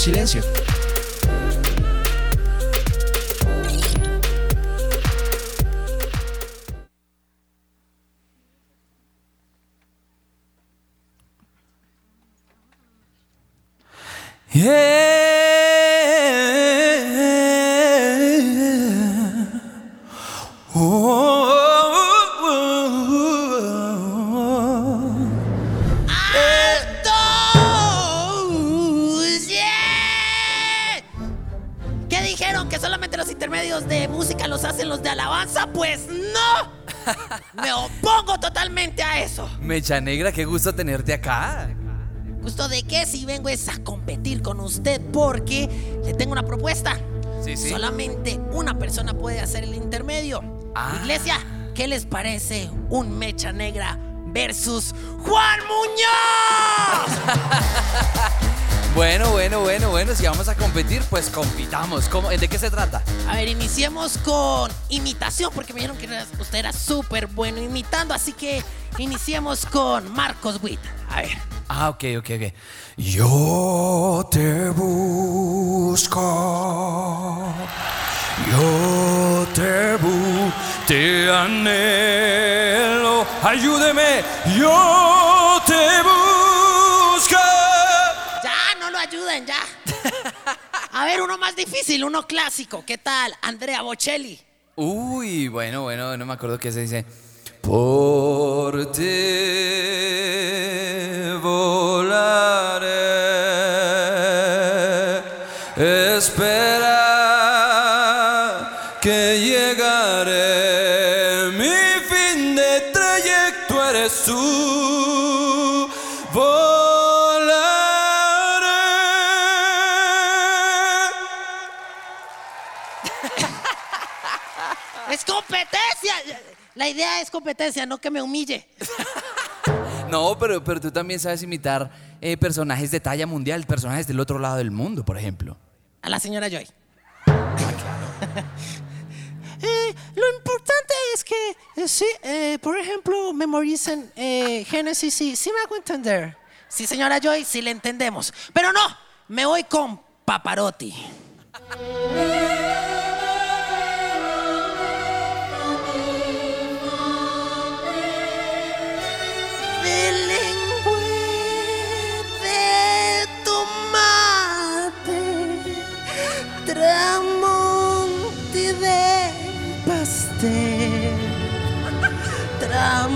silencio. ¿Qué Pues no. Me opongo totalmente a eso. Mecha Negra, qué gusto tenerte acá. ¿Gusto de qué? Si vengo es a competir con usted porque le tengo una propuesta. Sí, sí. Solamente una persona puede hacer el intermedio. Ah. Iglesia, ¿qué les parece un Mecha Negra versus Juan Muñoz? Bueno, bueno, bueno, bueno, si vamos a competir, pues compitamos. ¿Cómo- ¿De qué se trata? A ver, iniciemos con imitación, porque me dijeron que usted era súper bueno imitando, así que iniciemos con Marcos Witt. A ver. Ah, ok, ok, ok. Yo te busco. Yo te bu, te anhelo. Ayúdeme. Yo te busco. Ayuden, ya. A ver, uno más difícil, uno clásico. ¿Qué tal? Andrea Bocelli. Uy, bueno, bueno, no me acuerdo qué se dice. Por ti volaré. Idea es competencia, no que me humille. No, pero, pero tú también sabes imitar eh, personajes de talla mundial, personajes del otro lado del mundo, por ejemplo. A la señora Joy. Eh, lo importante es que, eh, sí, eh, por ejemplo, memoricen eh, Génesis, sí, sí me hago entender. Sí, señora Joy, sí le entendemos. Pero no, me voy con Paparotti.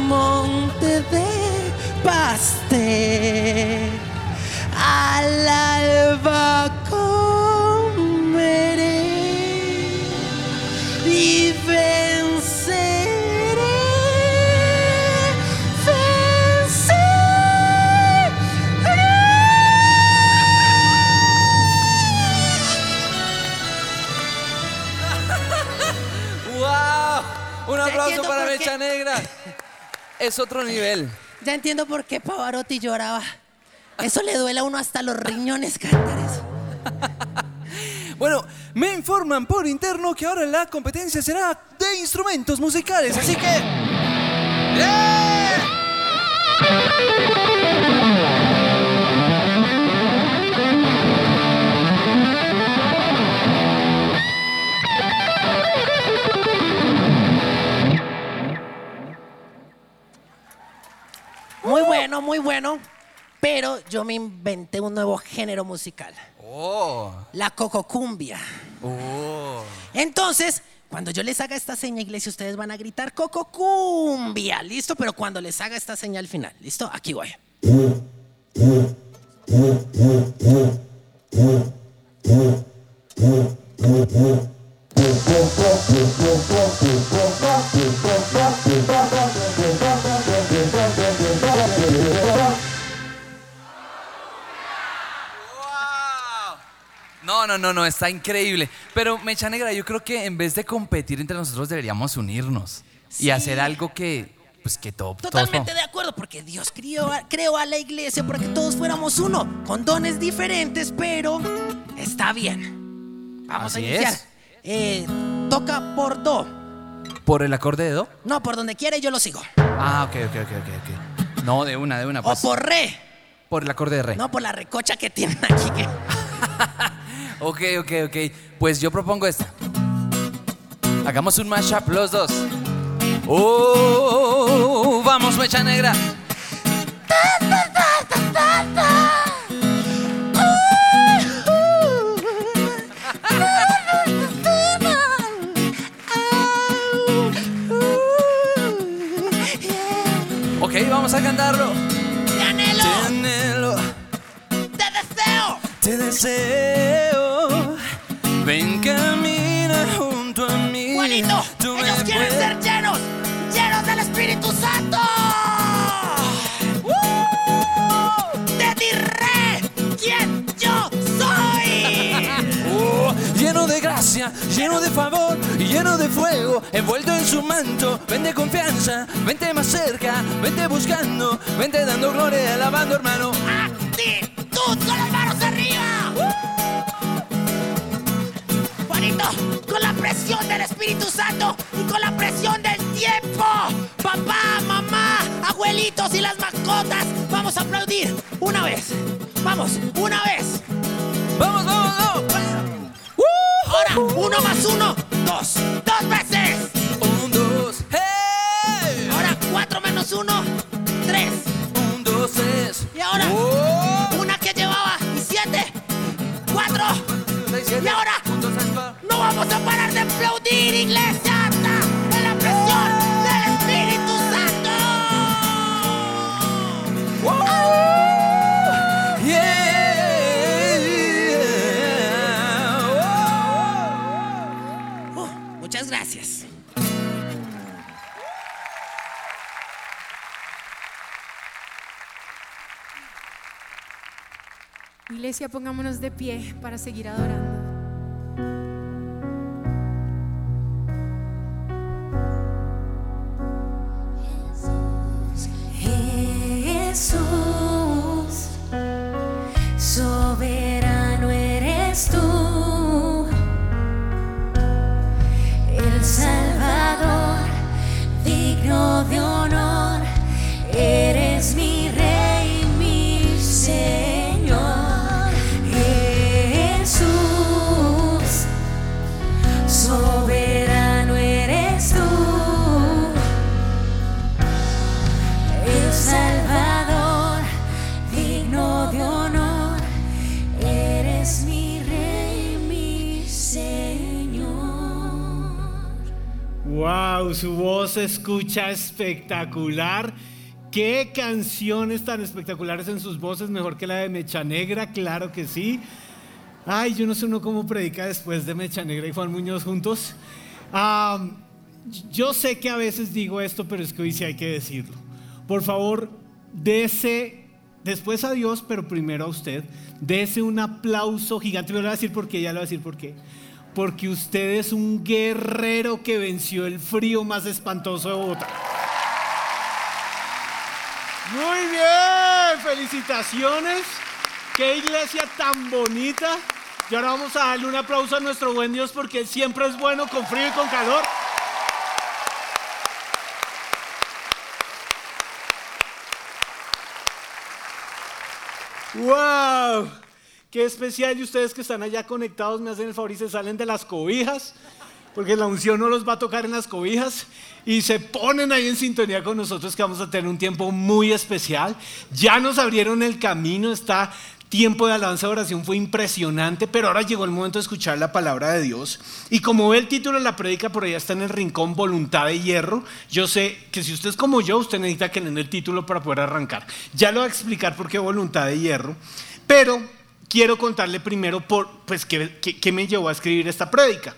tramonte de pastel, al alba Es otro nivel. Ya entiendo por qué Pavarotti lloraba. Eso le duele a uno hasta los riñones cantar eso. Bueno, me informan por interno que ahora la competencia será de instrumentos musicales, así que. ¡Eh! Muy bueno, muy bueno. Pero yo me inventé un nuevo género musical. ¡Oh! La cococumbia. ¡Oh! Entonces, cuando yo les haga esta seña, iglesia, ustedes van a gritar cococumbia. ¿Listo? Pero cuando les haga esta seña al final. ¿Listo? Aquí voy. No, no, no, no, está increíble. Pero Mecha Negra, yo creo que en vez de competir entre nosotros deberíamos unirnos y Sí. hacer algo que, pues que to- todos Totalmente de acuerdo, porque Dios creó a, creó a la iglesia para que todos fuéramos uno, con dones diferentes, pero está bien. Vamos a Así iniciar. es. Eh, toca por do. ¿Por el acorde de do? No, por donde quiera y yo lo sigo. Ah, ok, ok, ok, ok, ok. No, de una, de una. O Pues, por re. por el acorde de re. No por la recocha que tienen aquí. Que... ok, ok, ok. Pues yo propongo esta. Hagamos un mashup los dos. Oh, vamos, mecha negra. Ok, vamos a cantarlo. ¡Te anhelo! Te anhelo, ¡Te deseo! te deseo. Ven, camina junto a mí. Juanito, Tú ellos quieren puedes- ser llenos, llenos del Espíritu Santo. ¡Uh! Te diré quién yo soy. Oh, lleno de gracia, lleno de favor lleno de fuego, envuelto en su manto. Vente confianza, vente más cerca, vente buscando, vente dando gloria, alabando, hermano. Actitud con las manos arriba. Con la presión del Espíritu Santo y con la presión del tiempo. Papá, mamá, abuelitos y las mascotas. Vamos a aplaudir una vez. Vamos, una vez. Vamos, vamos, vamos. Ahora, uno más uno, dos, dos veces. Un, dos, hey. Ahora, cuatro menos uno, tres. Un, dos, tres. Y ahora, Oh. una que llevaba y siete, cuatro. Y ahora, vamos a parar de aplaudir, iglesia, hasta de la presión del Espíritu Santo. Oh, muchas gracias. Iglesia, pongámonos de pie para seguir adorando. Espectacular. Qué canciones tan espectaculares en sus voces, mejor que la de Mecha Negra, claro que sí. Ay, yo no sé uno cómo predica después de Mecha Negra y Juan Muñoz juntos. Yo sé que a veces digo esto, pero es que hoy sí hay que decirlo. Por favor, dese después a Dios, pero primero a usted, dese un aplauso gigante. Le voy a decir por qué, ya le voy a decir por qué. Porque usted es un guerrero que venció el frío más espantoso de Bogotá. Muy bien, felicitaciones. Qué iglesia tan bonita. Y ahora vamos a darle un aplauso a nuestro buen Dios porque siempre es bueno con frío y con calor. ¡Wow! ¡Qué especial! Y ustedes que están allá conectados me hacen el favor y se salen de las cobijas, porque la unción no los va a tocar en las cobijas, y se ponen ahí en sintonía con nosotros que vamos a tener un tiempo muy especial. Ya nos abrieron el camino, está tiempo de alabanza y oración fue impresionante, pero ahora llegó el momento de escuchar la palabra de Dios. Y como ve el título de la prédica, por allá está en el rincón Voluntad de Hierro. Yo sé que si usted es como yo, usted necesita que den el título para poder arrancar. Ya lo voy a explicar por qué Voluntad de Hierro, pero quiero contarle primero por, pues, qué, qué- me llevó a escribir esta prédica.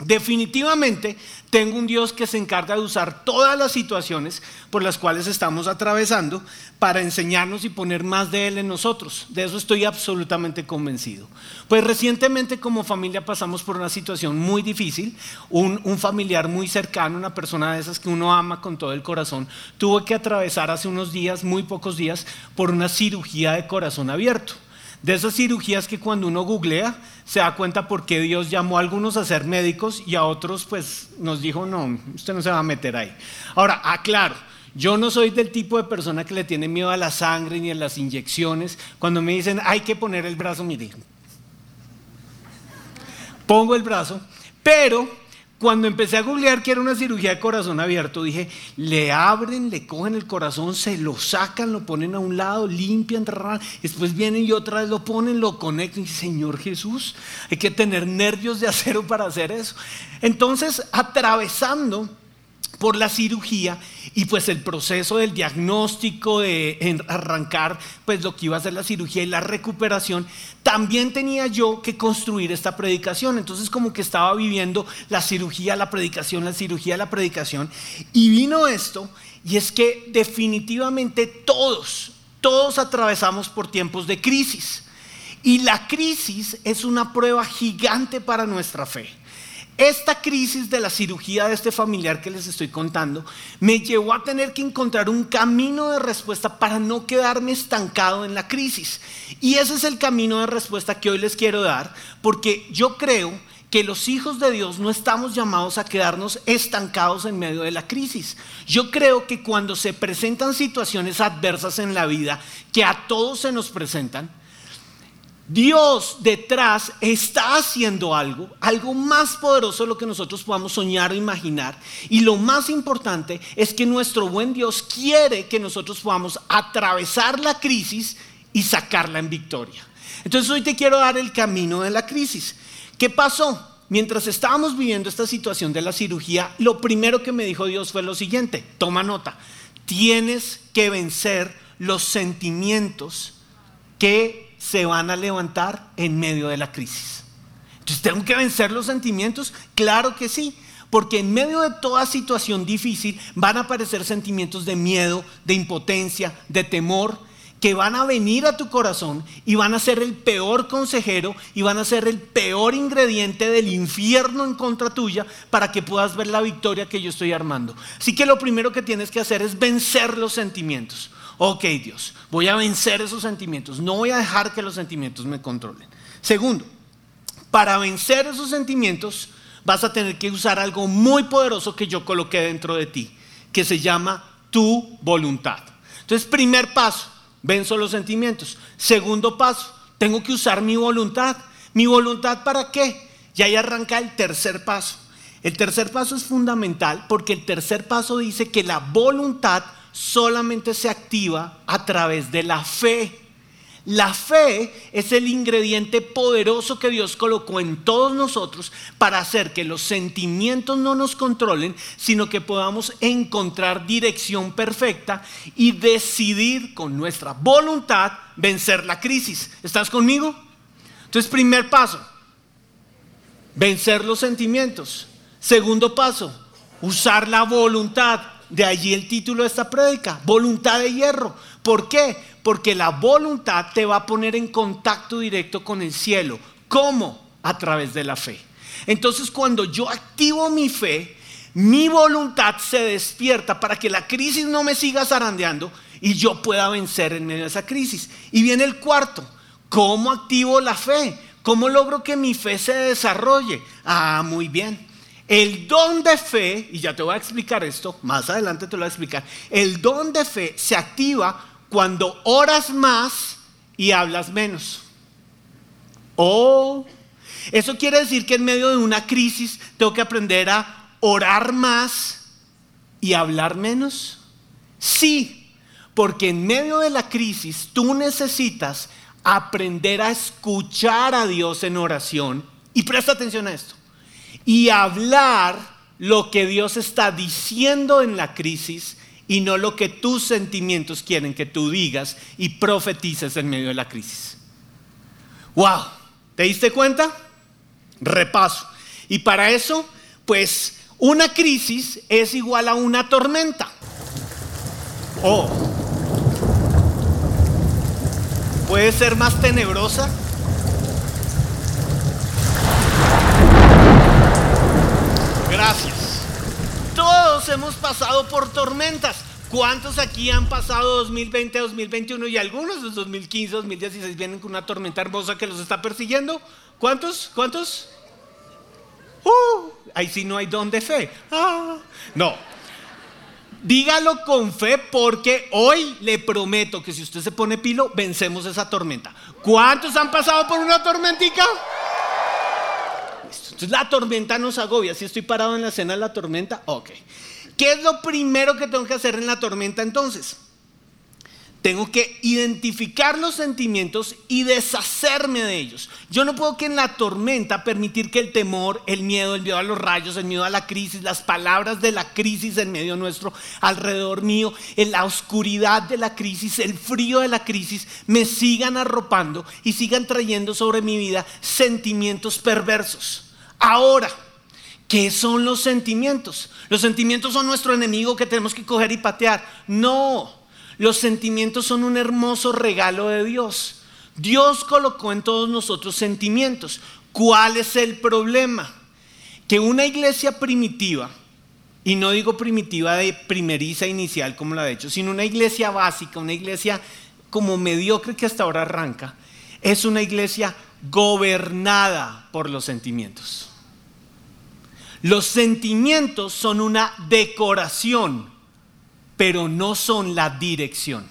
Definitivamente tengo un Dios que se encarga de usar todas las situaciones por las cuales estamos atravesando para enseñarnos y poner más de Él en nosotros. De eso estoy absolutamente convencido. Pues recientemente como familia pasamos por una situación muy difícil. Un, familiar muy cercano, una persona de esas que uno ama con todo el corazón, tuvo que atravesar hace unos días, muy pocos días, por una cirugía de corazón abierto. De esas cirugías que cuando uno googlea se da cuenta por qué Dios llamó a algunos a ser médicos y a otros pues nos dijo, no, usted no se va a meter ahí. Ahora, aclaro, yo no soy del tipo de persona que le tiene miedo a la sangre ni a las inyecciones. Cuando me dicen, hay que poner el brazo, mire, pongo el brazo, pero cuando empecé a googlear que era una cirugía de corazón abierto, dije, le abren, le cogen el corazón, se lo sacan, lo ponen a un lado, limpian, después vienen y otra vez lo ponen, lo conectan y Señor Jesús, hay que tener nervios de acero para hacer eso. Entonces, atravesando por la cirugía y pues el proceso del diagnóstico de arrancar pues lo que iba a ser la cirugía y la recuperación, también tenía yo que construir esta predicación. Entonces como que estaba viviendo la cirugía, la predicación, la cirugía, la predicación. Y vino esto y es que definitivamente todos, todos atravesamos por tiempos de crisis. Y la crisis es una prueba gigante para nuestra fe. Esta crisis de la cirugía de este familiar que les estoy contando me llevó a tener que encontrar un camino de respuesta para no quedarme estancado en la crisis. Y ese es el camino de respuesta que hoy les quiero dar, porque yo creo que los hijos de Dios no estamos llamados a quedarnos estancados en medio de la crisis. Yo creo que cuando se presentan situaciones adversas en la vida, que a todos se nos presentan, Dios detrás está haciendo algo, algo más poderoso de lo que nosotros podamos soñar o imaginar. Y lo más importante es que nuestro buen Dios quiere que nosotros podamos atravesar la crisis y sacarla en victoria. Entonces hoy te quiero dar el camino de la crisis. ¿Qué pasó? Mientras estábamos viviendo esta situación de la cirugía, lo primero que me dijo Dios fue lo siguiente, toma nota, tienes que vencer los sentimientos que se van a levantar en medio de la crisis. Entonces, ¿tengo que vencer los sentimientos? Claro que sí. Porque en medio de toda situación difícil van a aparecer sentimientos de miedo, de impotencia, de temor, que van a venir a tu corazón y van a ser el peor consejero y van a ser el peor ingrediente del infierno en contra tuya para que puedas ver la victoria que yo estoy armando. Así que lo primero que tienes que hacer es vencer los sentimientos. Ok, Dios, voy a vencer esos sentimientos. No voy a dejar que los sentimientos me controlen. Segundo, para vencer esos sentimientos vas a tener que usar algo muy poderoso que yo coloqué dentro de ti, que se llama tu voluntad. Entonces, primer paso, venzo los sentimientos. Segundo paso, tengo que usar mi voluntad. ¿Mi voluntad para qué? Y ahí arranca el tercer paso. El tercer paso es fundamental porque el tercer paso dice que la voluntad solamente se activa a través de la fe. La fe es el ingrediente poderoso que Dios colocó en todos nosotros para hacer que los sentimientos no nos controlen, sino que podamos encontrar dirección perfecta y decidir con nuestra voluntad vencer la crisis. ¿Estás conmigo? Entonces, primer paso, vencer los sentimientos. Segundo paso, usar la voluntad. De allí el título de esta prédica, voluntad de hierro. ¿Por qué? Porque la voluntad te va a poner en contacto directo con el cielo. ¿Cómo? A través de la fe. Entonces cuando yo activo mi fe, mi voluntad se despierta para que la crisis no me siga zarandeando y yo pueda vencer en medio de esa crisis. Y viene el cuarto, ¿cómo activo la fe? ¿Cómo logro que mi fe se desarrolle? Ah, muy bien. El don de fe, y ya te voy a explicar esto, más adelante te lo voy a explicar, el don de fe se activa cuando oras más y hablas menos. Oh, eso quiere decir que en medio de una crisis tengo que aprender a orar más y hablar menos. Sí, porque en medio de la crisis tú necesitas aprender a escuchar a Dios en oración. Y presta atención a esto y hablar lo que Dios está diciendo en la crisis y no lo que tus sentimientos quieren que tú digas y profetices en medio de la crisis. ¡Wow! ¿Te diste cuenta? Repaso. Y para eso, pues una crisis es igual a una tormenta. Oh. ¿Puede ser más tenebrosa? Gracias. Todos hemos pasado por tormentas. ¿Cuántos aquí han pasado 2020, 2021 y algunos de 2015, 2016 vienen con una tormenta hermosa que los está persiguiendo? ¿Cuántos? ¿Cuántos? Uh, ahí sí no hay don de fe. Ah, no. Dígalo con fe porque hoy le prometo que si usted se pone pilo, vencemos esa tormenta. ¿Cuántos han pasado por una tormentica? Entonces la tormenta nos agobia. Si estoy parado en la escena de la tormenta, ok. ¿Qué es lo primero que tengo que hacer en la tormenta entonces? Tengo que identificar los sentimientos y deshacerme de ellos. Yo no puedo que en la tormenta permitir que el temor, el miedo, el miedo a los rayos, el miedo a la crisis, las palabras de la crisis en medio nuestro, alrededor mío, en la oscuridad de la crisis, el frío de la crisis, me sigan arropando y sigan trayendo sobre mi vida sentimientos perversos. Ahora, ¿qué son los sentimientos? Los sentimientos son nuestro enemigo que tenemos que coger y patear. No. Los sentimientos son un hermoso regalo de Dios. Dios colocó en todos nosotros sentimientos. ¿Cuál es el problema? Que una iglesia primitiva, y no digo primitiva de primeriza inicial como la de hecho, sino una iglesia básica, una iglesia como mediocre que hasta ahora arranca, es una iglesia gobernada por los sentimientos. Los sentimientos son una decoración pero no son la dirección.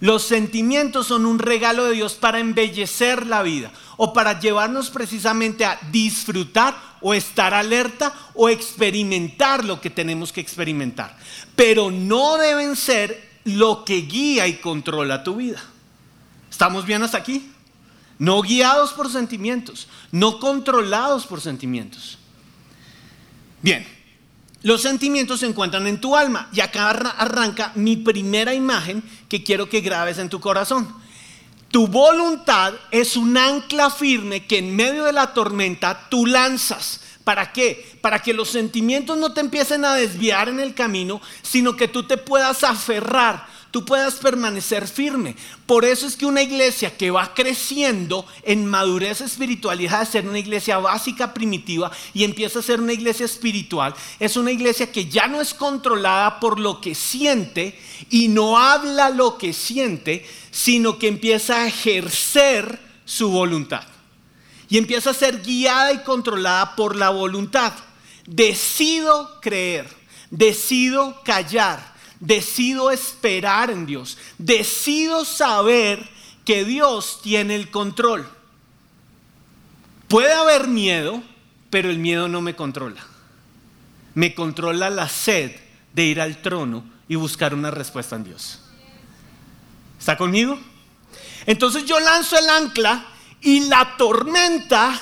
Los sentimientos son un regalo de Dios para embellecer la vida o para llevarnos precisamente a disfrutar o estar alerta o experimentar lo que tenemos que experimentar. Pero no deben ser lo que guía y controla tu vida. ¿Estamos bien hasta aquí? No guiados por sentimientos, no controlados por sentimientos. Bien, los sentimientos se encuentran en tu alma y acá arranca mi primera imagen que quiero que grabes en tu corazón. Tu voluntad es un ancla firme que en medio de la tormenta tú lanzas. ¿Para qué? Para que los sentimientos no te empiecen a desviar en el camino, sino que tú te puedas aferrar tú puedas permanecer firme. Por eso es que una iglesia que va creciendo en madurez espiritual deja de ser una iglesia básica primitiva y empieza a ser una iglesia espiritual, es una iglesia que ya no es controlada por lo que siente y no habla lo que siente, sino que empieza a ejercer su voluntad. Y empieza a ser guiada y controlada por la voluntad. Decido creer, decido callar, decido esperar en Dios, decido saber que Dios tiene el control. Puede haber miedo, pero el miedo no me controla. Me controla la sed de ir al trono y buscar una respuesta en Dios. ¿Está conmigo? Entonces yo lanzo el ancla y la tormenta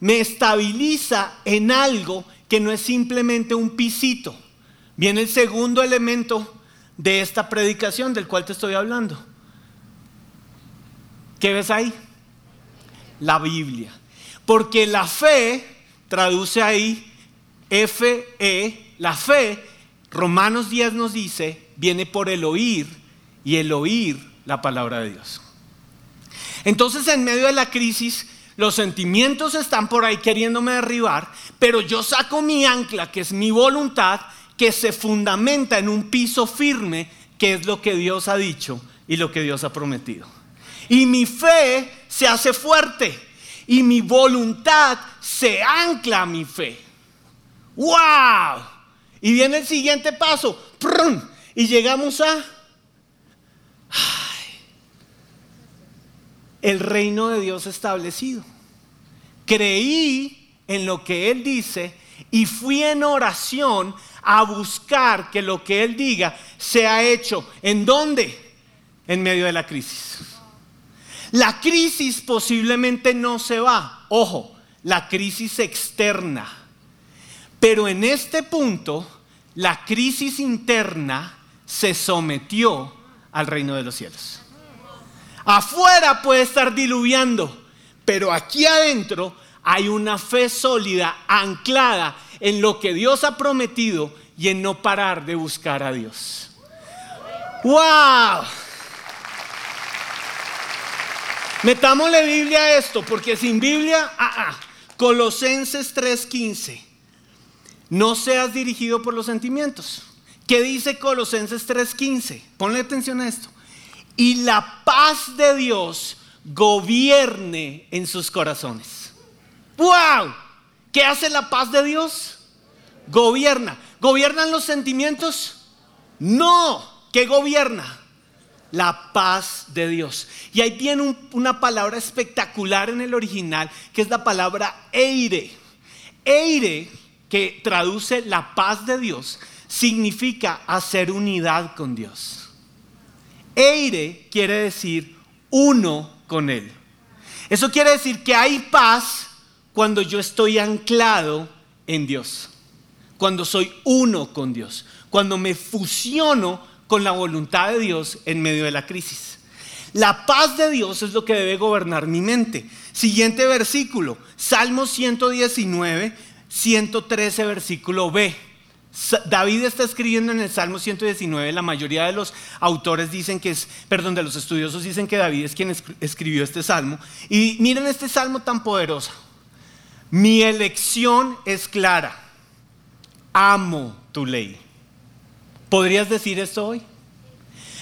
me estabiliza en algo que no es simplemente un pisito. Viene el segundo elemento de esta predicación del cual te estoy hablando. ¿Qué ves ahí? La Biblia. Porque la fe, traduce ahí, F-E, la fe, Romanos 10 nos dice, viene por el oír y el oír la palabra de Dios. Entonces en medio de la crisis, los sentimientos están por ahí queriéndome derribar, pero yo saco mi ancla, que es mi voluntad, que se fundamenta en un piso firme, que es lo que Dios ha dicho y lo que Dios ha prometido. Y mi fe se hace fuerte y mi voluntad se ancla a mi fe. ¡Wow! Y viene el siguiente paso. Y llegamos a... el reino de Dios establecido. Creí en lo que Él dice y fui en oración a buscar que lo que Él diga sea hecho. ¿En dónde? En medio de la crisis. La crisis posiblemente no se va. Ojo, la crisis externa. Pero en este punto, la crisis interna se sometió al reino de los cielos. Afuera puede estar diluviando, pero aquí adentro hay una fe sólida, anclada en lo que Dios ha prometido y en no parar de buscar a Dios. ¡Wow! Metámosle Biblia a esto, porque sin Biblia, ah, ah. Colosenses 3:15. No seas dirigido por los sentimientos. ¿Qué dice Colosenses 3:15? Ponle atención a esto. Y la paz de Dios gobierne en sus corazones. ¡Wow! ¿Qué hace la paz de Dios? Gobierna. ¿Gobiernan los sentimientos? No. ¿Qué gobierna? La paz de Dios. Y ahí tiene una palabra espectacular en el original, que es la palabra eire. Eire, que traduce la paz de Dios, significa hacer unidad con Dios. Eire quiere decir uno con Él. Eso quiere decir que hay paz cuando yo estoy anclado en Dios, cuando soy uno con Dios, cuando me fusiono con la voluntad de Dios en medio de la crisis. La paz de Dios es lo que debe gobernar mi mente. Siguiente versículo, Salmo 119, 113, versículo B. David está escribiendo en el Salmo 119, la mayoría de los autores dicen que es, perdón, de los estudiosos dicen que David es quien escribió este salmo. Y miren este salmo tan poderoso. Mi elección es clara. Amo tu ley. ¿Podrías decir esto hoy?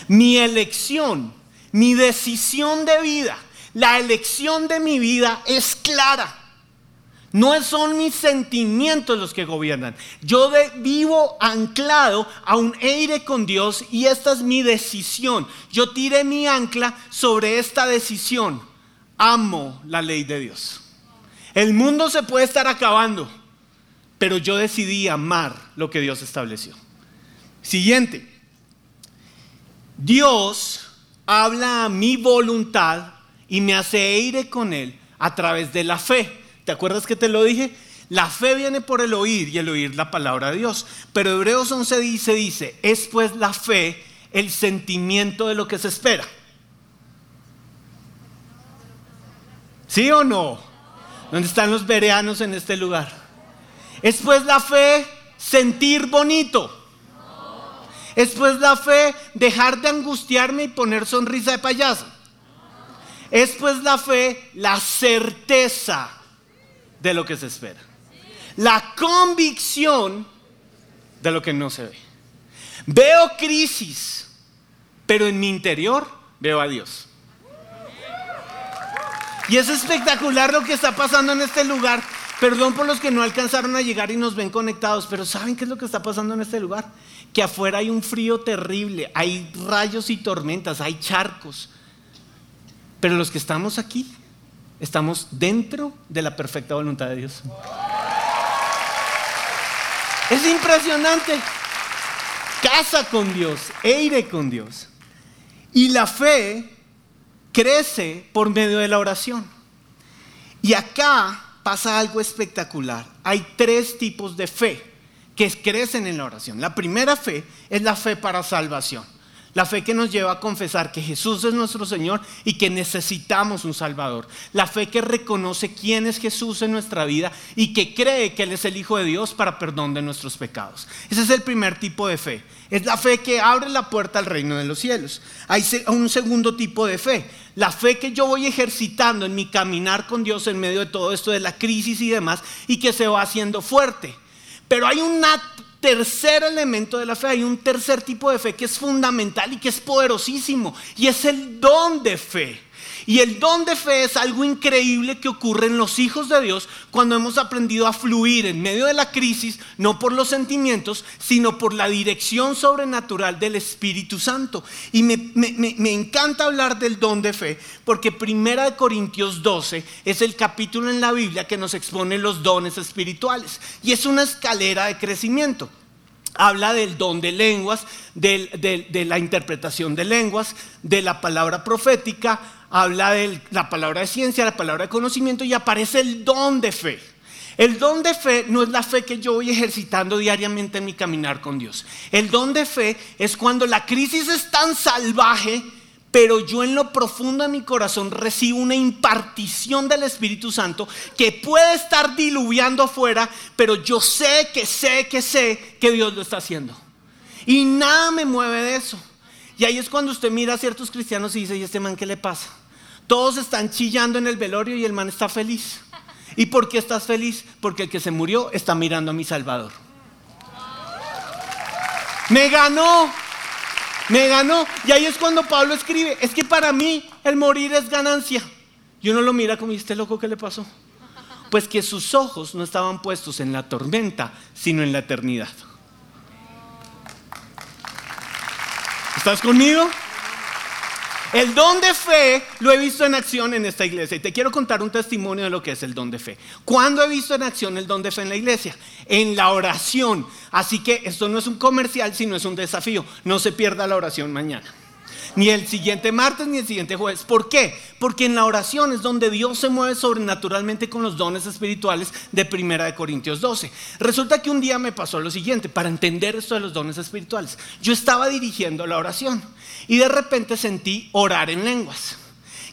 Mi elección, mi decisión de vida, la elección de mi vida es clara. No son mis sentimientos los que gobiernan. Yo vivo anclado a un aire con Dios y esta es mi decisión. Yo tiré mi ancla sobre esta decisión. Amo la ley de Dios. El mundo se puede estar acabando, pero yo decidí amar lo que Dios estableció. Siguiente. Dios habla a mi voluntad y me hace aire con él a través de la fe. ¿Te acuerdas que te lo dije? La fe viene por el oír y el oír la palabra de Dios. Pero Hebreos 11 dice, dice, es pues la fe el sentimiento de lo que se espera. ¿Sí o no? ¿Dónde están los vereanos en este lugar? Es pues la fe sentir bonito. Es pues la fe dejar de angustiarme y poner sonrisa de payaso. Es pues la fe la certeza de lo que se espera. La convicción de lo que no se ve. Veo crisis, pero en mi interior veo a Dios. Y es espectacular lo que está pasando en este lugar. Perdón por los que no alcanzaron a llegar y nos ven conectados, pero ¿saben qué es lo que está pasando en este lugar? Que afuera hay un frío terrible, hay rayos y tormentas, hay charcos. Pero los que estamos aquí estamos dentro de la perfecta voluntad de Dios. Es impresionante. Casa con Dios, aire con Dios. Y la fe crece por medio de la oración. Y acá pasa algo espectacular. Hay tres tipos de fe que crecen en la oración. La primera fe es la fe para salvación. La fe que nos lleva a confesar que Jesús es nuestro Señor y que necesitamos un Salvador. La fe que reconoce quién es Jesús en nuestra vida y que cree que Él es el Hijo de Dios para perdón de nuestros pecados. Ese es el primer tipo de fe. Es la fe que abre la puerta al reino de los cielos. Hay un segundo tipo de fe. La fe que yo voy ejercitando en mi caminar con Dios en medio de todo esto de la crisis y demás y que se va haciendo fuerte. Pero hay una tercer elemento de la fe, hay un tercer tipo de fe que es fundamental y que es poderosísimo, y es el don de fe. Y el don de fe es algo increíble que ocurre en los hijos de Dios cuando hemos aprendido a fluir en medio de la crisis, no por los sentimientos, sino por la dirección sobrenatural del Espíritu Santo. Y me, encanta hablar del don de fe, porque Primera de Corintios 12 es el capítulo en la Biblia que nos expone los dones espirituales. Y es una escalera de crecimiento habla del don de lenguas, de la interpretación de lenguas, de la palabra profética, habla de la palabra de ciencia, la palabra de conocimiento y aparece el don de fe. El don de fe no es la fe que yo voy ejercitando diariamente en mi caminar con Dios. El don de fe es cuando la crisis es tan salvaje, pero yo en lo profundo de mi corazón recibo una impartición del Espíritu Santo que puede estar diluviando afuera, pero yo sé que sé que sé que Dios lo está haciendo. Y nada me mueve de eso. Y ahí es cuando usted mira a ciertos cristianos y dice, ¿y este man qué le pasa? Todos están chillando en el velorio y el man está feliz. ¿Y por qué estás feliz? Porque el que se murió está mirando a mi Salvador. Me ganó, me ganó. Y ahí es cuando Pablo escribe, es que para mí el morir es ganancia. Y uno lo mira como, ¿y este loco qué le pasó? Pues que sus ojos no estaban puestos en la tormenta, sino en la eternidad. ¿Estás conmigo? El don de fe lo he visto en acción en esta iglesia y te quiero contar un testimonio de lo que es el don de fe. ¿Cuándo he visto en acción el don de fe en la iglesia? En la oración. Así que esto no es un comercial, sino es un desafío. No se pierda la oración mañana. Ni el siguiente martes ni el siguiente jueves. ¿Por qué? Porque en la oración es donde Dios se mueve sobrenaturalmente con los dones espirituales de Primera de Corintios 12. Resulta que un día me pasó lo siguiente, para entender esto de los dones espirituales. Yo estaba dirigiendo la oración y de repente sentí orar en lenguas.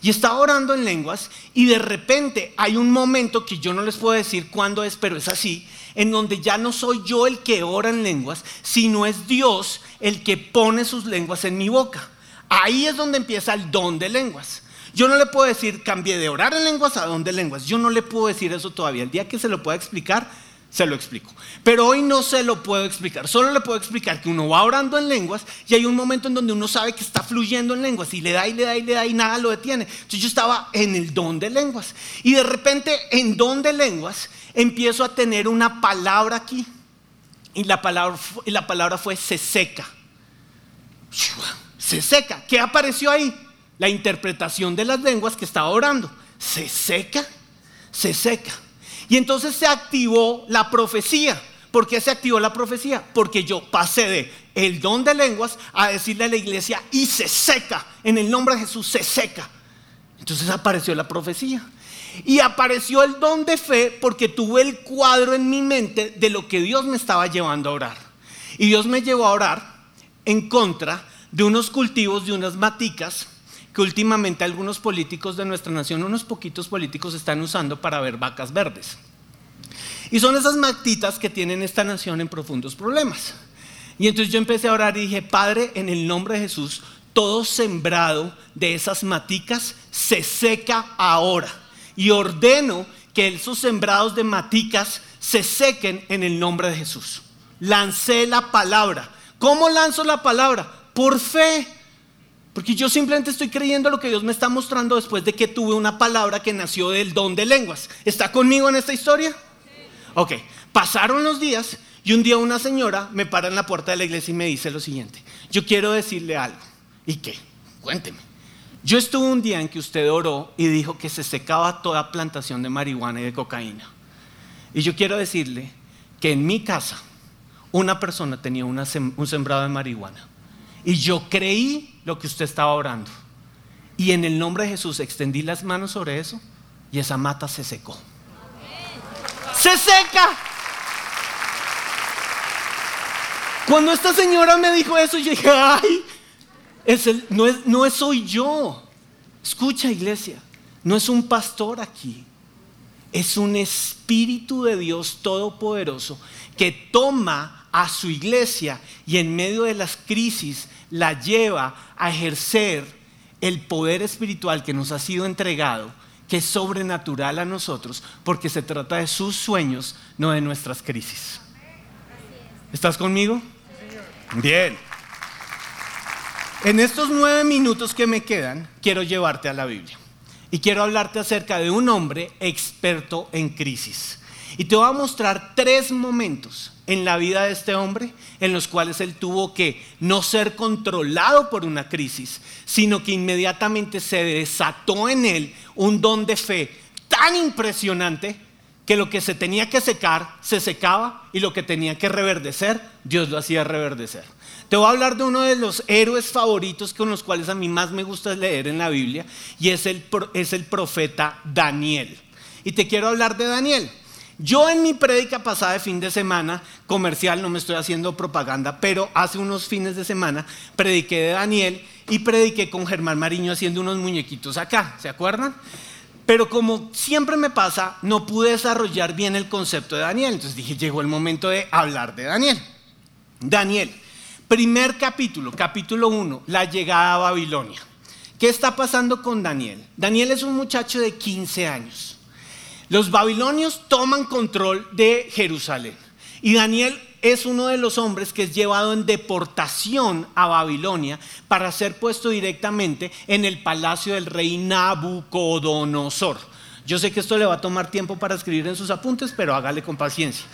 Y estaba orando en lenguas y de repente hay un momento que yo no les puedo decir cuándo es, pero es así, en donde ya no soy yo el que ora en lenguas, sino es Dios el que pone sus lenguas en mi boca. Ahí es donde empieza el don de lenguas. Yo no le puedo decir, cambié de orar en lenguas a don de lenguas. Yo no le puedo decir eso todavía. El día que se lo pueda explicar, se lo explico. Pero hoy no se lo puedo explicar. Solo le puedo explicar que uno va orando en lenguas y hay un momento en donde uno sabe que está fluyendo en lenguas y le da y le da y le da y nada lo detiene. Entonces yo estaba en el don de lenguas. Y de repente en don de lenguas empiezo a tener una palabra aquí. Y la palabra, y la palabra fue se seca se seca. ¿Qué apareció ahí? La interpretación de las lenguas que estaba orando. Se seca, se seca. Y entonces se activó la profecía. ¿Por qué se activó la profecía? Porque yo pasé de el don de lenguas a decirle a la iglesia y se seca. En el nombre de Jesús se seca. Entonces apareció la profecía. Y apareció el don de fe porque tuve el cuadro en mi mente de lo que Dios me estaba llevando a orar. Y Dios me llevó a orar en contra de unos cultivos, de unas maticas que últimamente algunos políticos de nuestra nación, unos poquitos políticos están usando para ver vacas verdes. Y son esas matitas que tienen esta nación en profundos problemas. Y entonces yo empecé a orar y dije, Padre, en el nombre de Jesús, todo sembrado de esas maticas se seca ahora. Y ordeno que esos sembrados de maticas se sequen en el nombre de Jesús. Lancé la palabra. ¿Cómo lanzo la palabra? Por fe. Porque yo simplemente estoy creyendo lo que Dios me está mostrando después de que tuve una palabra que nació del don de lenguas. ¿Está conmigo en esta historia? Ok, pasaron los días y un día una señora me para en la puerta de la iglesia y me dice lo siguiente. Yo quiero decirle algo. ¿Y qué? Cuénteme. Yo estuve un día en que usted oró y dijo que se secaba toda plantación de marihuana y de cocaína. Y yo quiero decirle que en mi casa una persona tenía un sembrado de marihuana y yo creí lo que usted estaba orando. Y en el nombre de Jesús extendí las manos sobre eso y esa mata se secó. Se seca. Cuando esta señora me dijo eso, yo dije, ay, no, es, no es soy yo. Escucha iglesia, no es un pastor aquí. Es un espíritu de Dios todopoderoso que toma a su iglesia y en medio de las crisis la lleva a ejercer el poder espiritual que nos ha sido entregado, que es sobrenatural a nosotros, porque se trata de sus sueños, no de nuestras crisis. ¿Estás conmigo? Bien. En estos nueve minutos que me quedan, quiero llevarte a la Biblia. Y quiero hablarte acerca de un hombre experto en crisis. Y te voy a mostrar tres momentos en la vida de este hombre en los cuales él tuvo que no ser controlado por una crisis, sino que inmediatamente se desató en él un don de fe tan impresionante que lo que se tenía que secar se secaba y lo que tenía que reverdecer, Dios lo hacía reverdecer. Te voy a hablar de uno de los héroes favoritos con los cuales a mí más me gusta leer en la Biblia y es el, es el profeta Daniel. Y te quiero hablar de Daniel. Yo en mi prédica pasada de fin de semana, comercial, no me estoy haciendo propaganda, pero hace unos fines de semana prediqué de Daniel y prediqué con Germán Mariño haciendo unos muñequitos acá, ¿se acuerdan? Pero como siempre me pasa, no pude desarrollar bien el concepto de Daniel. Entonces dije, llegó el momento de hablar de Daniel. Daniel, primer capítulo, capítulo 1, la llegada a Babilonia. ¿Qué está pasando con Daniel? Daniel es un muchacho de 15 años. Los babilonios toman control de Jerusalén. Y Daniel es uno de los hombres que es llevado en deportación a Babilonia para ser puesto directamente en el palacio del rey Nabucodonosor. Yo sé que esto le va a tomar tiempo para escribir en sus apuntes, pero hágale con paciencia.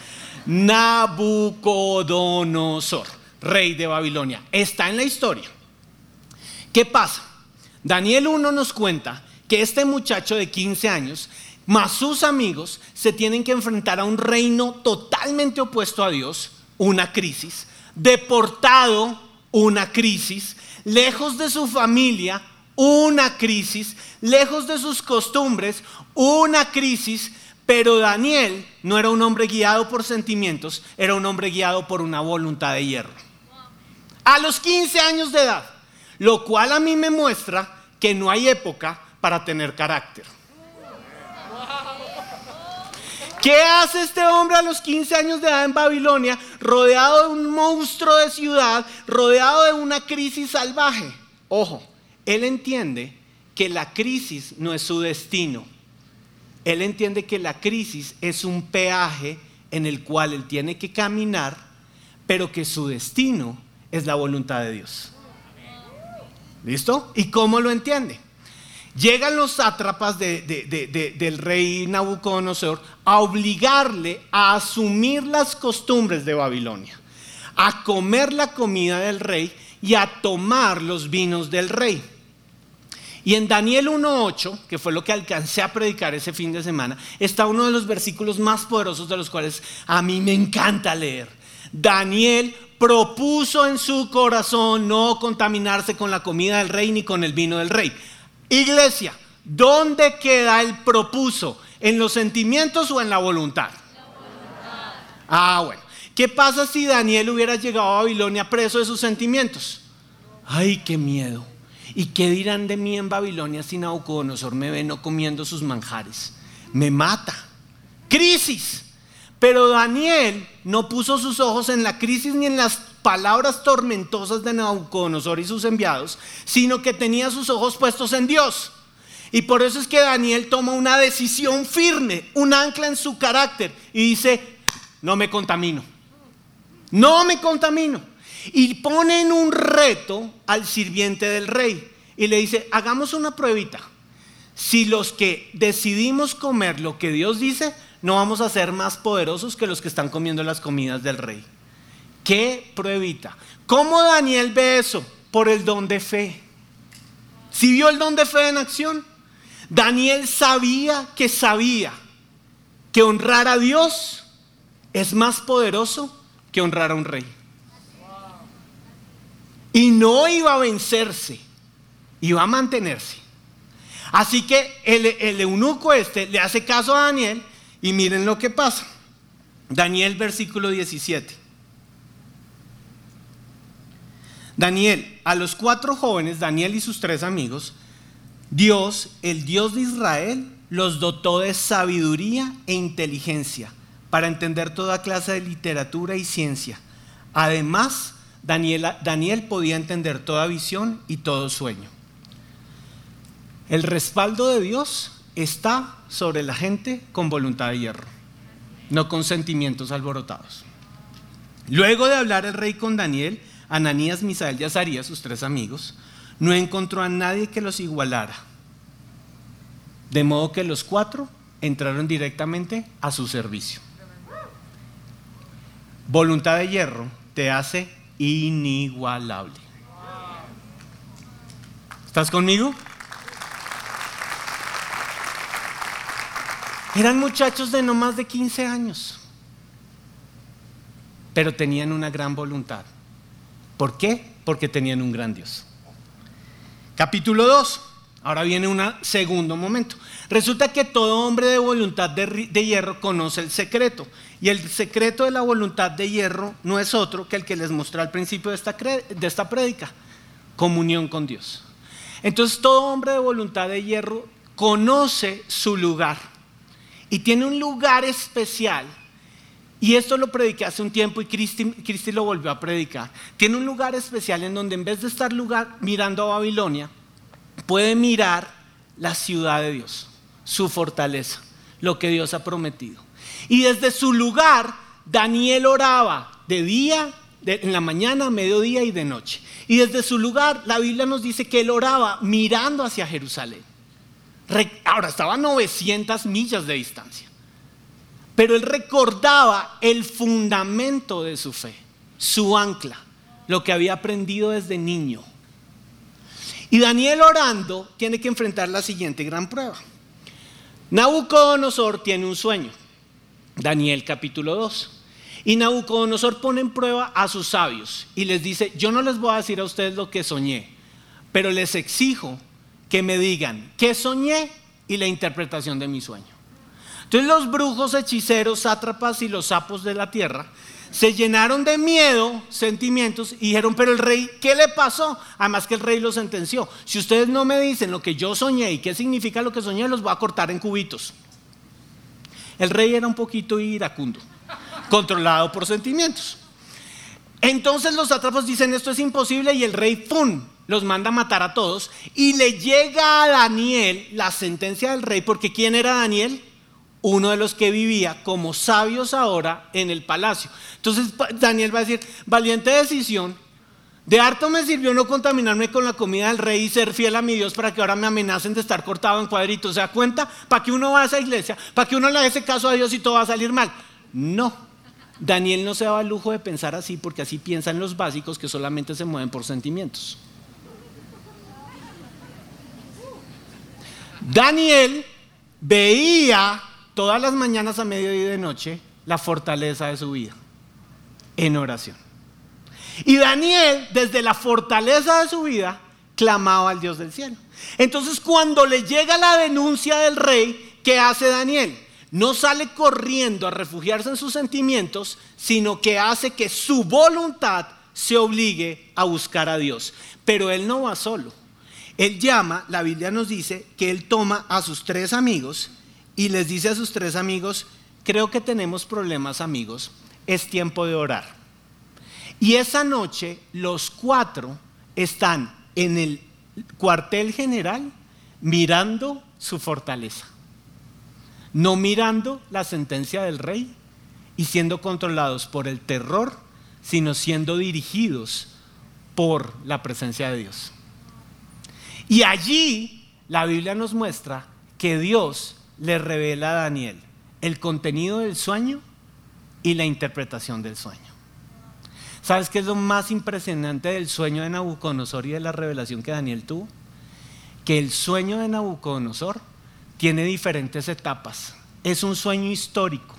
Nabucodonosor, rey de Babilonia. Está en la historia. ¿Qué pasa? Daniel 1 nos cuenta que este muchacho de 15 años, más sus amigos, se tienen que enfrentar a un reino totalmente opuesto a Dios, una crisis, deportado, una crisis, lejos de su familia, una crisis, lejos de sus costumbres, una crisis, pero Daniel no era un hombre guiado por sentimientos, era un hombre guiado por una voluntad de hierro. A los 15 años de edad, lo cual a mí me muestra que no hay época para tener carácter. ¿Qué hace este hombre a los 15 años de edad en Babilonia, rodeado de un monstruo de ciudad, rodeado de una crisis salvaje? Ojo, él entiende que la crisis no es su destino. Él entiende que la crisis es un peaje en el cual él tiene que caminar, pero que su destino es la voluntad de Dios. ¿Listo? ¿Y cómo lo entiende? Llegan los sátrapas del rey Nabucodonosor a obligarle a asumir las costumbres de Babilonia, a comer la comida del rey y a tomar los vinos del rey. Y en Daniel 1.8, que fue lo que alcancé a predicar ese fin de semana, está uno de los versículos más poderosos de los cuales a mí me encanta leer. Daniel propuso en su corazón no contaminarse con la comida del rey ni con el vino del rey. Iglesia, ¿dónde queda el propuso? ¿En los sentimientos o en la voluntad? Ah, bueno. ¿Qué pasa si Daniel hubiera llegado a Babilonia preso de sus sentimientos? Ay, qué miedo. ¿Y qué dirán de mí en Babilonia si Nabucodonosor me ve no comiendo sus manjares? Me mata. Crisis. Pero Daniel no puso sus ojos en la crisis ni en las palabras tormentosas de Nabucodonosor y sus enviados, sino que tenía sus ojos puestos en Dios. Y por eso es que Daniel toma una decisión firme, un ancla en su carácter y dice, no me contamino, no me contamino. Y pone en un reto al sirviente del rey y le dice, hagamos una pruebita. Si los que decidimos comer lo que Dios dice, no vamos a ser más poderosos que los que están comiendo las comidas del rey. ¿Qué pruebita? ¿Cómo Daniel ve eso? Por el don de fe. ¿Si vio el don de fe en acción? Daniel sabía que sabía que honrar a Dios es más poderoso que honrar a un rey. Y no iba a vencerse, iba a mantenerse. Así que el, el eunuco este le hace caso a Daniel y miren lo que pasa. Daniel versículo 17. Daniel, a los cuatro jóvenes, Daniel y sus tres amigos, Dios, el Dios de Israel, los dotó de sabiduría e inteligencia para entender toda clase de literatura y ciencia. Además, Daniel, podía entender toda visión y todo sueño. El respaldo de Dios está sobre la gente con voluntad de hierro, no con sentimientos alborotados. Luego de hablar el rey con Daniel, Ananías, Misael y Azarías, sus tres amigos, no encontró a nadie que los igualara. De modo que los cuatro entraron directamente a su servicio. Voluntad de hierro te hace inigualable. ¿Estás conmigo? Eran muchachos de no más de 15 años, pero tenían una gran voluntad. ¿Por qué? Porque tenían un gran Dios. Capítulo 2. Ahora viene un segundo momento. Resulta que todo hombre de voluntad de, hierro conoce el secreto. Y el secreto de la voluntad de hierro no es otro que el que les mostré al principio de esta, de esta prédica. Comunión con Dios. Entonces todo hombre de voluntad de hierro conoce su lugar. Y tiene un lugar especial y esto lo prediqué hace un tiempo y Cristi, lo volvió a predicar. Tiene un lugar especial en donde en vez de estar mirando a Babilonia, puede mirar la ciudad de Dios, su fortaleza, lo que Dios ha prometido. Y desde su lugar, Daniel oraba de día, en la mañana, mediodía y de noche. Y desde su lugar, la Biblia nos dice que él oraba mirando hacia Jerusalén. Ahora estaba a 900 millas de distancia. Pero él recordaba el fundamento de su fe, su ancla, lo que había aprendido desde niño. Y Daniel orando tiene que enfrentar la siguiente gran prueba. Nabucodonosor tiene un sueño. Daniel capítulo 2. Y Nabucodonosor pone en prueba a sus sabios y les dice, yo no les voy a decir a ustedes lo que soñé, pero les exijo que me digan qué soñé y la interpretación de mi sueño. Entonces los brujos, hechiceros, sátrapas y los sapos de la tierra se llenaron de miedo, sentimientos, y dijeron, pero el rey, ¿qué le pasó? Además que el rey lo sentenció. Si ustedes no me dicen lo que yo soñé y qué significa lo que soñé, los voy a cortar en cubitos. El rey era un poquito iracundo, controlado por sentimientos. Entonces los sátrapas dicen, esto es imposible, y el rey, ¡pum!, los manda a matar a todos, y le llega a Daniel la sentencia del rey, porque ¿quién era Daniel? Uno de los que vivía como sabios ahora en el palacio. Entonces Daniel va a decir, valiente decisión, de harto me sirvió no contaminarme con la comida del rey y ser fiel a mi Dios para que ahora me amenacen de estar cortado en cuadritos. ¿Se da cuenta? ¿Para que uno va a esa iglesia? ¿Para que uno le hace caso a Dios y todo va a salir mal? No. Daniel no se daba el lujo de pensar así porque así piensan los básicos que solamente se mueven por sentimientos. Daniel veía todas las mañanas a mediodía y de noche la fortaleza de su vida en oración. Y Daniel, desde la fortaleza de su vida, clamaba al Dios del cielo. Entonces, cuando le llega la denuncia del rey, ¿qué hace Daniel? No sale corriendo a refugiarse en sus sentimientos, sino que hace que su voluntad se obligue a buscar a Dios. Pero él no va solo. Él llama, la Biblia nos dice que él toma a sus tres amigos y les dice a sus tres amigos, creo que tenemos problemas amigos, es tiempo de orar. Y esa noche los cuatro están en el cuartel general mirando su fortaleza, no mirando la sentencia del rey y siendo controlados por el terror, sino siendo dirigidos por la presencia de Dios. Y allí la Biblia nos muestra que Dios le revela a Daniel el contenido del sueño y la interpretación del sueño. ¿Sabes qué es lo más impresionante del sueño de Nabucodonosor y de la revelación que Daniel tuvo? Que el sueño de Nabucodonosor tiene diferentes etapas. Es un sueño histórico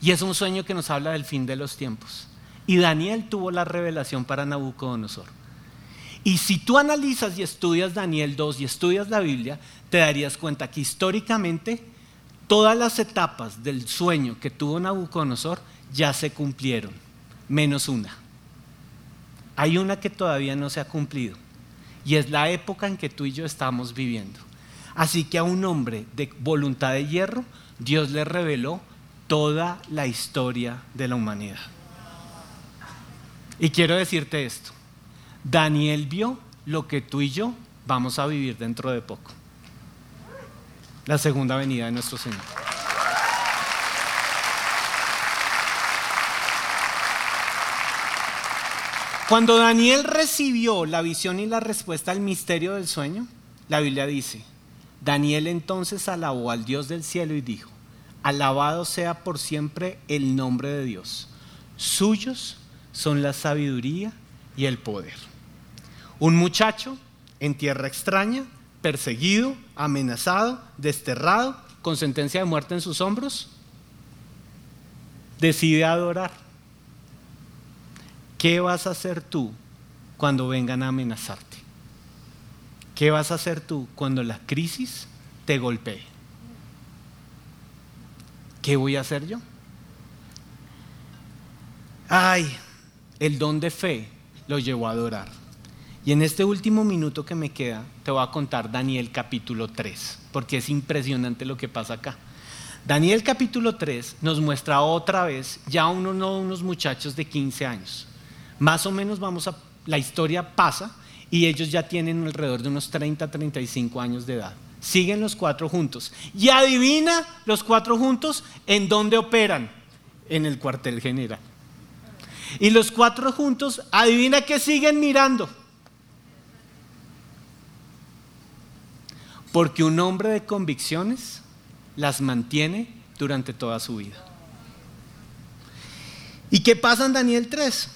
y es un sueño que nos habla del fin de los tiempos. Y Daniel tuvo la revelación para Nabucodonosor. Y si tú analizas y estudias Daniel 2 y estudias la Biblia, te darías cuenta que históricamente todas las etapas del sueño que tuvo Nabucodonosor ya se cumplieron, menos una. Hay una que todavía no se ha cumplido y es la época en que tú y yo estamos viviendo. Así que a un hombre de voluntad de hierro, Dios le reveló toda la historia de la humanidad. Y quiero decirte esto, Daniel vio lo que tú y yo vamos a vivir dentro de poco. La segunda venida de nuestro Señor. Cuando Daniel recibió la visión y la respuesta al misterio del sueño, la Biblia dice, Daniel entonces alabó al Dios del cielo y dijo, alabado sea por siempre el nombre de Dios. Suyos son la sabiduría y el poder. Un muchacho en tierra extraña, perseguido, amenazado, desterrado, con sentencia de muerte en sus hombros, decide adorar. ¿Qué vas a hacer tú cuando vengan a amenazarte? ¿Qué vas a hacer tú cuando la crisis te golpee? ¿Qué voy a hacer yo? Ay, el don de fe lo llevó a adorar. Y en este último minuto que me queda, te voy a contar Daniel capítulo 3, porque es impresionante lo que pasa acá. Daniel capítulo 3 nos muestra otra vez ya uno, no unos muchachos de 15 años. Más o menos vamos a, la historia pasa y ellos ya tienen alrededor de unos 30, 35 años de edad. Siguen los cuatro juntos. Y adivina los cuatro juntos en dónde operan. En el cuartel general. Y los cuatro juntos, adivina que siguen mirando Porque un hombre de convicciones las mantiene durante toda su vida. ¿Y qué pasa en Daniel 3?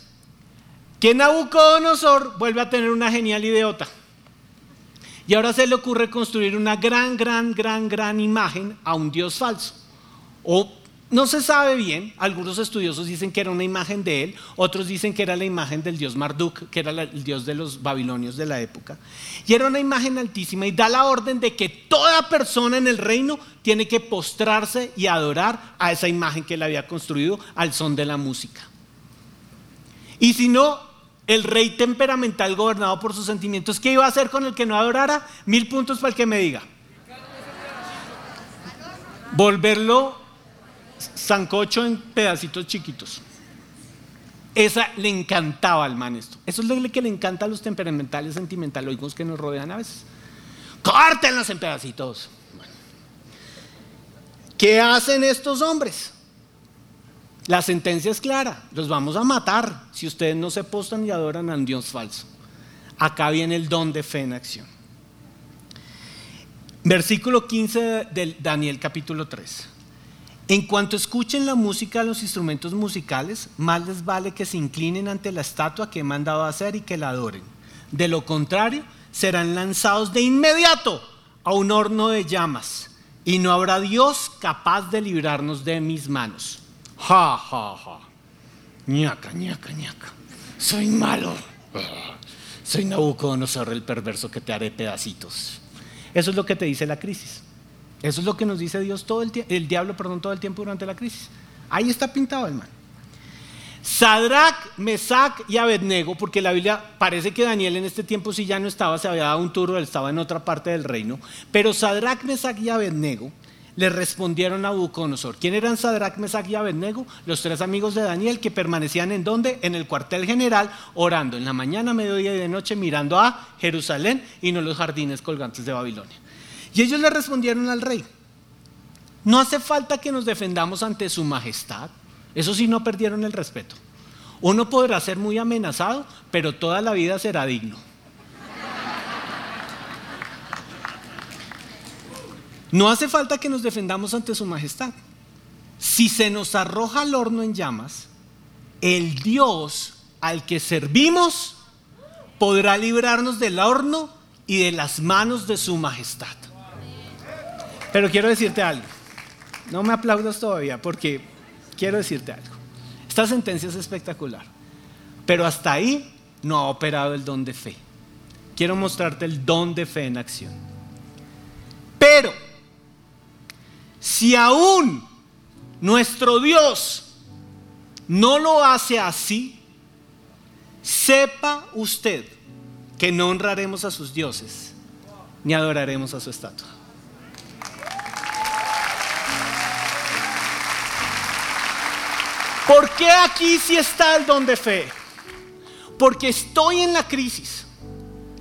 Que Nabucodonosor vuelve a tener una genial idiota. Y ahora se le ocurre construir una gran, gran, gran, gran imagen a un dios falso. O no se sabe bien, algunos estudiosos dicen que era una imagen de él, otros dicen que era la imagen del dios Marduk, que era el dios de los babilonios de la época. Y era una imagen altísima y da la orden de que toda persona en el reino tiene que postrarse y adorar a esa imagen que él había construido al son de la música. Y si no, el rey temperamental gobernado por sus sentimientos, ¿qué iba a hacer con el que no adorara? Mil puntos para el que me diga. Volverlo sancocho en pedacitos chiquitos. Esa le encantaba al man esto. Eso es lo que le encanta a los temperamentales sentimentaloicos que nos rodean a veces. Córtenlos en pedacitos. ¿Qué hacen estos hombres? La sentencia es clara, los vamos a matar si ustedes no se postan y adoran a un Dios falso. Acá viene el don de fe en acción. Versículo 15 del Daniel capítulo 3. En cuanto escuchen la música de los instrumentos musicales, más les vale que se inclinen ante la estatua que he mandado a hacer y que la adoren. De lo contrario, serán lanzados de inmediato a un horno de llamas y no habrá Dios capaz de librarnos de mis manos. Ja, ja, ja. ñaca, ñaca, ñaca. Soy malo. Soy Nabucodonosor el perverso que te haré pedacitos. Eso es lo que te dice la crisis. Eso es lo que nos dice Dios todo el, tie- el diablo, perdón, todo el tiempo durante la crisis. Ahí está pintado el man. Sadrach, Mesach y Abednego, porque la Biblia parece que Daniel en este tiempo sí ya no estaba, se había dado un turno, él estaba en otra parte del reino, pero Sadrach, Mesach y Abednego le respondieron a Nabucodonosor. ¿Quién eran Sadrach, Mesach y Abednego? Los tres amigos de Daniel que permanecían en donde? En el cuartel general, orando en la mañana, mediodía y de noche, mirando a Jerusalén y no los jardines colgantes de Babilonia. Y ellos le respondieron al rey, no hace falta que nos defendamos ante su majestad. Eso sí, no perdieron el respeto. Uno podrá ser muy amenazado, pero toda la vida será digno. No hace falta que nos defendamos ante su majestad. Si se nos arroja al horno en llamas, el Dios al que servimos podrá librarnos del horno y de las manos de su majestad. Pero quiero decirte algo. No me aplaudas todavía porque quiero decirte algo. Esta sentencia es espectacular. Pero hasta ahí no ha operado el don de fe. Quiero mostrarte el don de fe en acción. Pero si aún nuestro Dios no lo hace así, sepa usted que no honraremos a sus dioses ni adoraremos a su estatua. ¿Por qué aquí sí está el don de fe? Porque estoy en la crisis.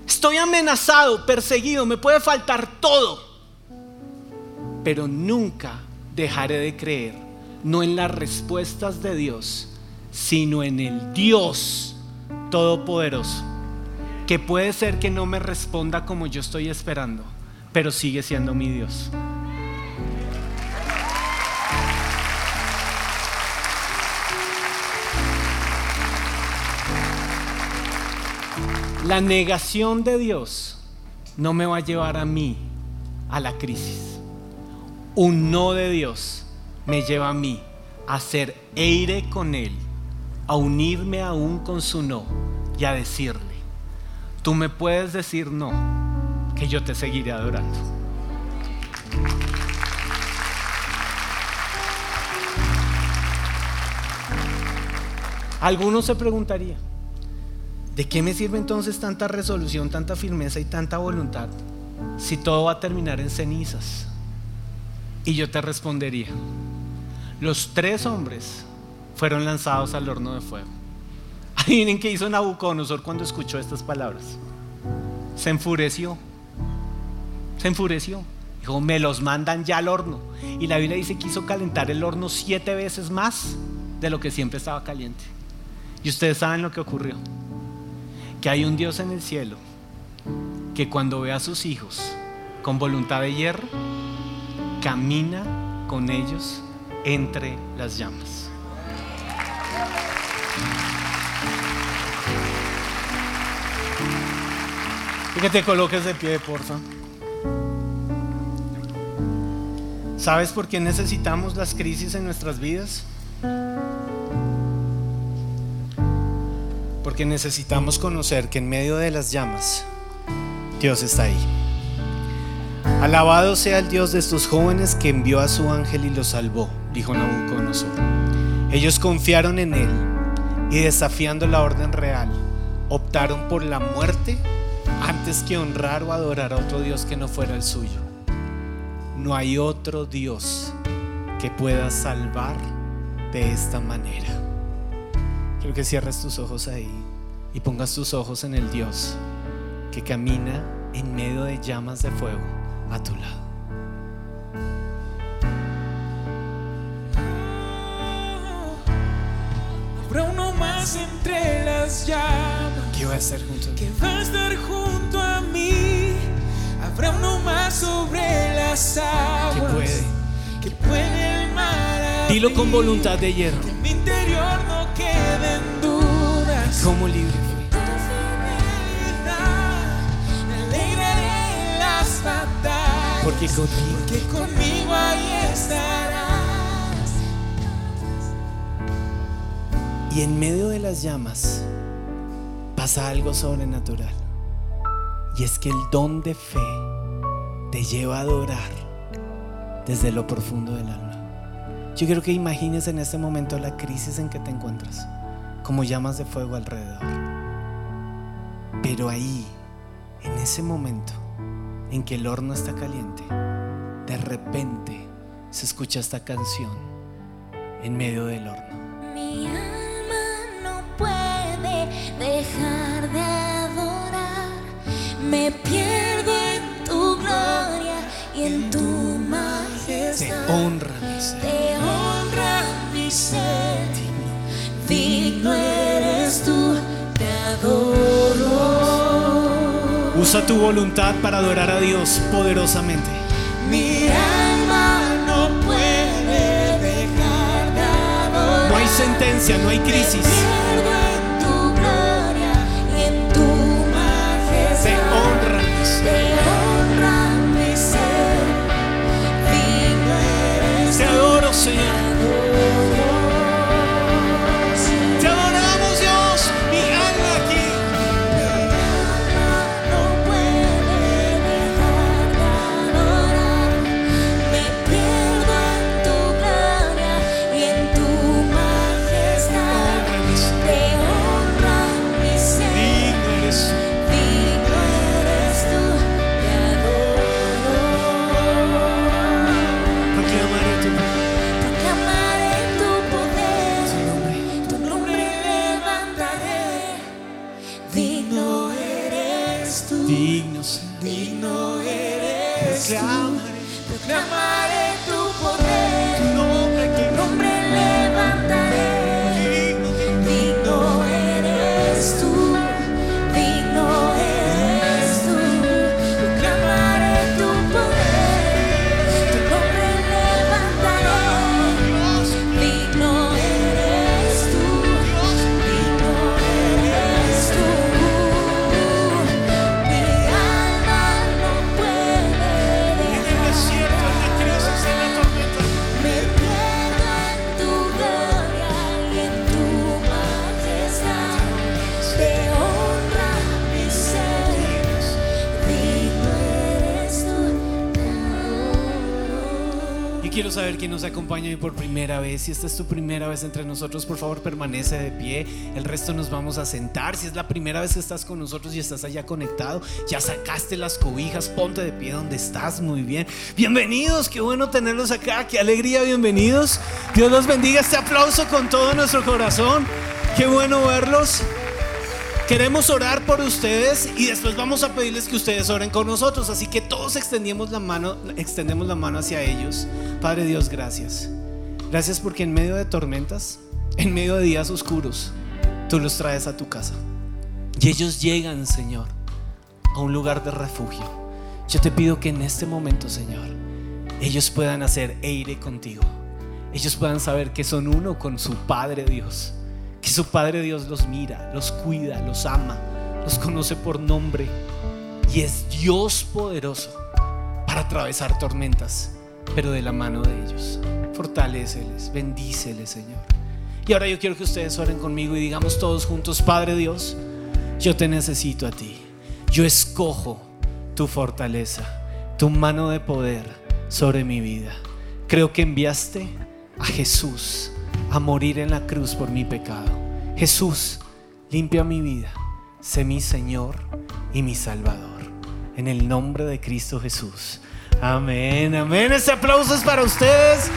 Estoy amenazado, perseguido, me puede faltar todo. Pero nunca dejaré de creer, no en las respuestas de Dios, sino en el Dios Todopoderoso, que puede ser que no me responda como yo estoy esperando, pero sigue siendo mi Dios. La negación de Dios no me va a llevar a mí a la crisis. Un no de Dios me lleva a mí a ser eire con Él, a unirme aún con su no y a decirle, tú me puedes decir no, que yo te seguiré adorando. Algunos se preguntaría, ¿de qué me sirve entonces tanta resolución, tanta firmeza y tanta voluntad si todo va a terminar en cenizas? Y yo te respondería, los tres hombres fueron lanzados al horno de fuego. Adivinen qué hizo Nabucodonosor cuando escuchó estas palabras. Se enfureció. Se enfureció. Dijo, me los mandan ya al horno. Y la Biblia dice que hizo calentar el horno siete veces más de lo que siempre estaba caliente. Y ustedes saben lo que ocurrió. Que hay un Dios en el cielo que cuando ve a sus hijos con voluntad de hierro, camina con ellos entre las llamas. Que te coloques de pie, porfa. ¿Sabes por qué necesitamos las crisis en nuestras vidas? Porque necesitamos conocer que en medio de las llamas Dios está ahí. Alabado sea el Dios de estos jóvenes que envió a su ángel y los salvó, dijo Nabucodonosor. Ellos confiaron en él y desafiando la orden real, optaron por la muerte antes que honrar o adorar a otro Dios que no fuera el suyo. No hay otro Dios que pueda salvar de esta manera. Quiero que cierres tus ojos ahí y pongas tus ojos en el Dios que camina en medio de llamas de fuego a tu lado. Habrá uno más entre las llamas ¿Qué va a hacer junto a ti? que va a estar junto a mí. Habrá uno más sobre las Que aguas puede. que puede el mar Dilo con voluntad de hierro. Como libre fui. Porque conmigo. que conmigo ahí estarás. Y en medio de las llamas pasa algo sobrenatural. Y es que el don de fe te lleva a adorar desde lo profundo del alma. Yo quiero que imagines en este momento la crisis en que te encuentras, como llamas de fuego alrededor. Pero ahí, en ese momento en que el horno está caliente, de repente se escucha esta canción en medio del horno. Mi alma no puede dejar de adorar. Me pierdo en tu gloria y en tu Te majestad. honra mi ser. Te honra mi ser. Digno eres tú, te adoro. Usa tu voluntad para adorar a Dios poderosamente. Mi alma no puede dejar de adorar. No hay sentencia, no hay crisis. Nos acompaña hoy por primera vez. Si esta es tu primera vez entre nosotros, por favor permanece de pie. El resto nos vamos a sentar. Si es la primera vez que estás con nosotros y estás allá conectado, ya sacaste las cobijas, ponte de pie donde estás. Muy bien. Bienvenidos, qué bueno tenerlos acá. Qué alegría, bienvenidos. Dios los bendiga. Este aplauso con todo nuestro corazón. Qué bueno verlos. Queremos orar por ustedes y después vamos a pedirles que ustedes oren con nosotros. Así que todos extendemos la mano, extendemos la mano hacia ellos. Padre Dios, gracias. Gracias porque en medio de tormentas, en medio de días oscuros, tú los traes a tu casa. Y ellos llegan, Señor, a un lugar de refugio. Yo te pido que en este momento, Señor, ellos puedan hacer aire contigo. Ellos puedan saber que son uno con su Padre Dios. Que su Padre Dios los mira, los cuida, los ama, los conoce por nombre. y es Dios poderoso para atravesar tormentas, pero de la mano de ellos. Fortaléceles, bendíceles, Señor. Y ahora yo quiero que ustedes oren conmigo y digamos todos juntos, Padre Dios, yo te necesito a ti. Yo escojo tu fortaleza, tu mano de poder sobre mi vida. Creo que enviaste a Jesús a morir en la cruz por mi pecado. Jesús, limpia mi vida. Sé mi Señor y mi Salvador. En el nombre de Cristo Jesús. Amén, amén. Este aplauso es para ustedes.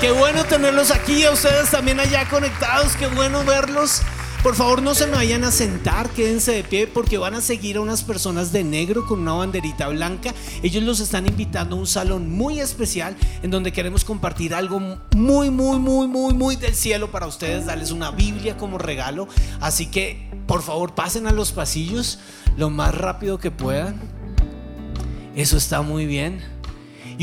Qué bueno tenerlos aquí, a ustedes también allá conectados. Qué bueno verlos. Por favor, no se me vayan a sentar, quédense de pie porque van a seguir a unas personas de negro con una banderita blanca. Ellos los están invitando a un salón muy especial en donde queremos compartir algo muy, muy, muy, muy, muy del cielo para ustedes, darles una Biblia como regalo. Así que, por favor, pasen a los pasillos lo más rápido que puedan. Eso está muy bien.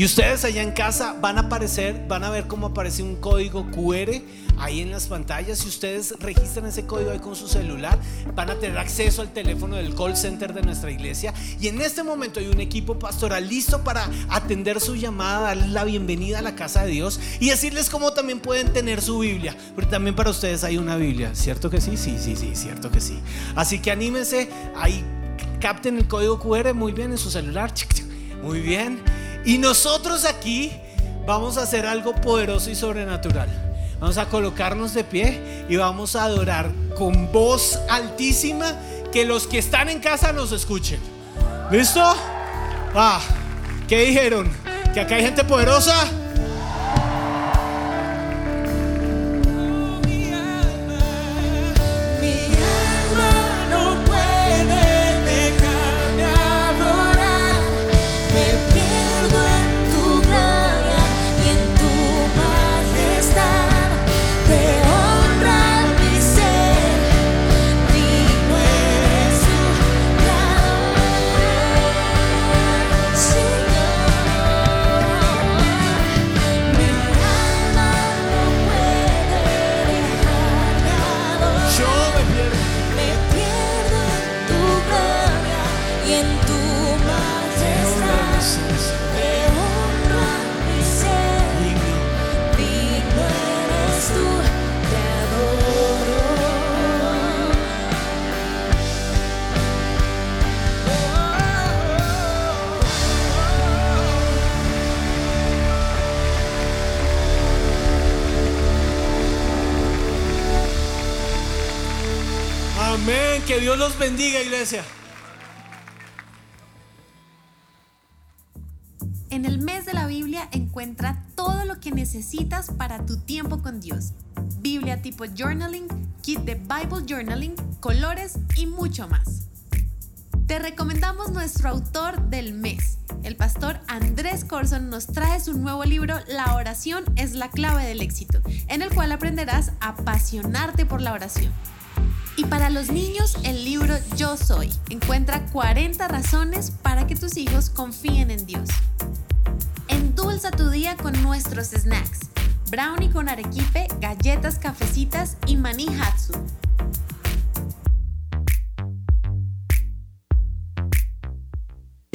Y ustedes allá en casa van a aparecer, van a ver cómo aparece un código QR ahí en las pantallas. Si ustedes registran ese código ahí con su celular, van a tener acceso al teléfono del call center de nuestra iglesia. Y en este momento hay un equipo pastoral listo para atender su llamada, darles la bienvenida a la casa de Dios y decirles cómo también pueden tener su Biblia. Porque también para ustedes hay una Biblia, ¿cierto que sí? Sí, sí, sí, cierto que sí. Así que anímense, ahí capten el código QR muy bien en su celular. Muy bien. Y nosotros aquí vamos a hacer algo poderoso y sobrenatural. Vamos a colocarnos de pie y vamos a adorar con voz altísima que los que están en casa nos escuchen. ¿Listo? Ah, ¿qué dijeron? ¿Que acá hay gente poderosa? Amén. Que Dios los bendiga, iglesia. En el mes de la Biblia encuentra todo lo que necesitas para tu tiempo con Dios. Biblia tipo journaling, kit de Bible journaling, colores y mucho más. Te recomendamos nuestro autor del mes. El pastor Andrés Corson nos trae su nuevo libro La oración es la clave del éxito, en el cual aprenderás a apasionarte por la oración. Y para los niños, el libro Yo Soy encuentra 40 razones para que tus hijos confíen en Dios. Endulza tu día con nuestros snacks. Brownie con arequipe, galletas cafecitas y maní hatsu.